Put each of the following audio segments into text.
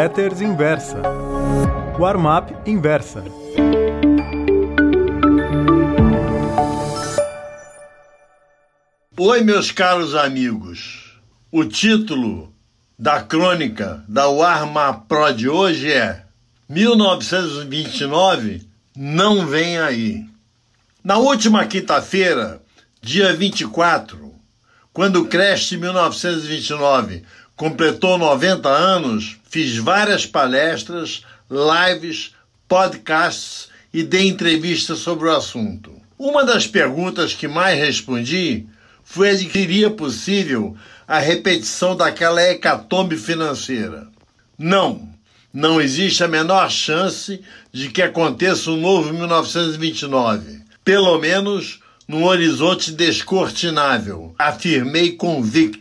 Letters Inversa. Warm-up Inversa. Oi, meus caros amigos. O título da crônica da Warm-up Pro de hoje é 1929 não vem aí. Na última quinta-feira, dia 24, quando o Crash 1929 completou 90 anos, fiz várias palestras, lives, podcasts e dei entrevistas sobre o assunto. Uma das perguntas que mais respondi foi se seria possível a repetição daquela hecatombe financeira. Não, não existe a menor chance de que aconteça um novo 1929, pelo menos num horizonte descortinável, afirmei convicto.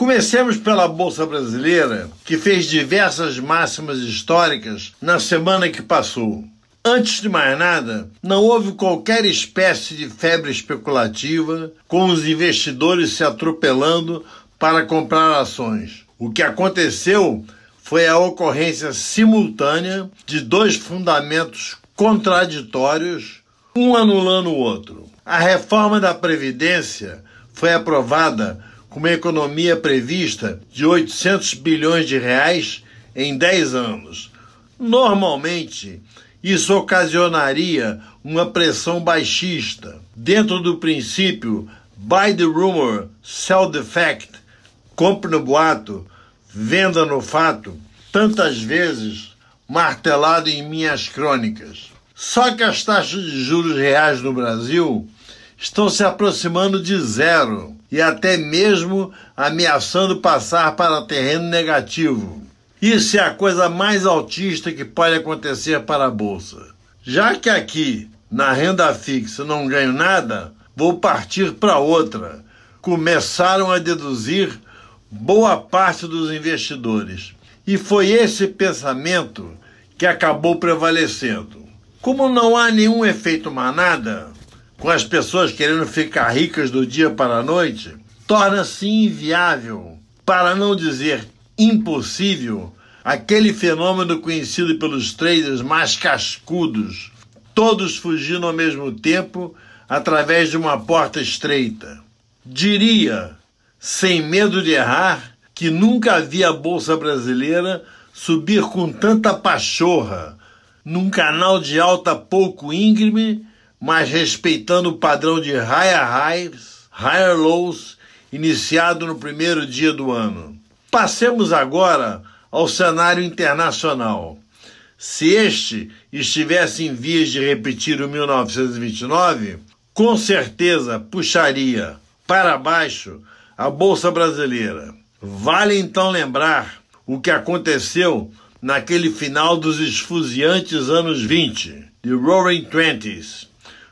Comecemos pela Bolsa Brasileira, que fez diversas máximas históricas na semana que passou. Antes de mais nada, não houve qualquer espécie de febre especulativa, com os investidores se atropelando para comprar ações. O que aconteceu foi a ocorrência simultânea de dois fundamentos contraditórios, um anulando o outro. A reforma da Previdência foi aprovada com uma economia prevista de 800 bilhões de reais em 10 anos. Normalmente, isso ocasionaria uma pressão baixista. Dentro do princípio buy the rumor, sell the fact, compre no boato, venda no fato, tantas vezes martelado em minhas crônicas. Só que as taxas de juros reais no Brasil estão se aproximando de zero e até mesmo ameaçando passar para terreno negativo. Isso é a coisa mais altista que pode acontecer para a bolsa. Já que aqui na renda fixa não ganho nada, vou partir para outra. Começaram a deduzir boa parte dos investidores. E foi esse pensamento que acabou prevalecendo. Como não há nenhum efeito manada, com as pessoas querendo ficar ricas do dia para a noite, torna-se inviável, para não dizer impossível, aquele fenômeno conhecido pelos traders mais cascudos, todos fugindo ao mesmo tempo através de uma porta estreita. Diria, sem medo de errar, que nunca vi a bolsa brasileira subir com tanta pachorra, num canal de alta pouco íngreme mas respeitando o padrão de higher highs, higher lows, iniciado no primeiro dia do ano. Passemos agora ao cenário internacional. Se este estivesse em vias de repetir o 1929, com certeza puxaria para baixo a Bolsa Brasileira. Vale então lembrar o que aconteceu naquele final dos esfuziantes anos 20, The Roaring Twenties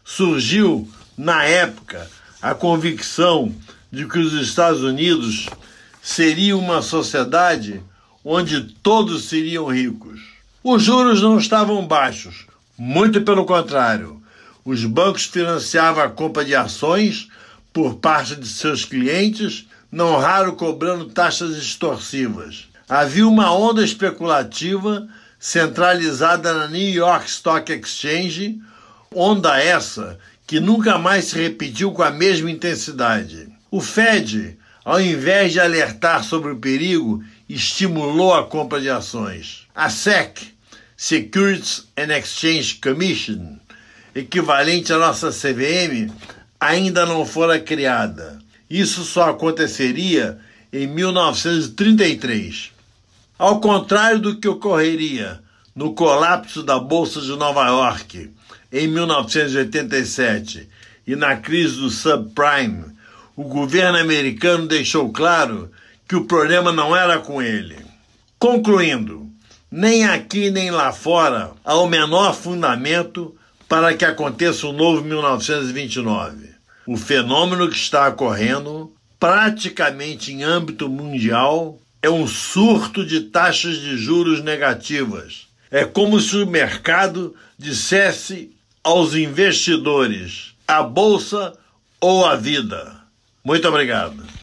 surgiu, na época, a convicção de que os Estados Unidos seria uma sociedade onde todos seriam ricos. Os juros não estavam baixos, muito pelo contrário. Os bancos financiavam a compra de ações por parte de seus clientes, não raro cobrando taxas extorsivas. Havia uma onda especulativa centralizada na New York Stock Exchange, Onda essa que nunca mais se repetiu com a mesma intensidade. O Fed, ao invés de alertar sobre o perigo, estimulou a compra de ações. A SEC, Securities and Exchange Commission, equivalente à nossa CVM, ainda não fora criada. Isso só aconteceria em 1933. Ao contrário do que ocorreria no colapso da Bolsa de Nova York em 1987 e na crise do subprime, o governo americano deixou claro que o problema não era com ele. Concluindo, nem aqui nem lá fora há o menor fundamento para que aconteça um novo 1929. O fenômeno que está ocorrendo, praticamente em âmbito mundial, é um surto de taxas de juros negativas. É como se o mercado dissesse aos investidores: a bolsa ou a vida. Muito obrigado.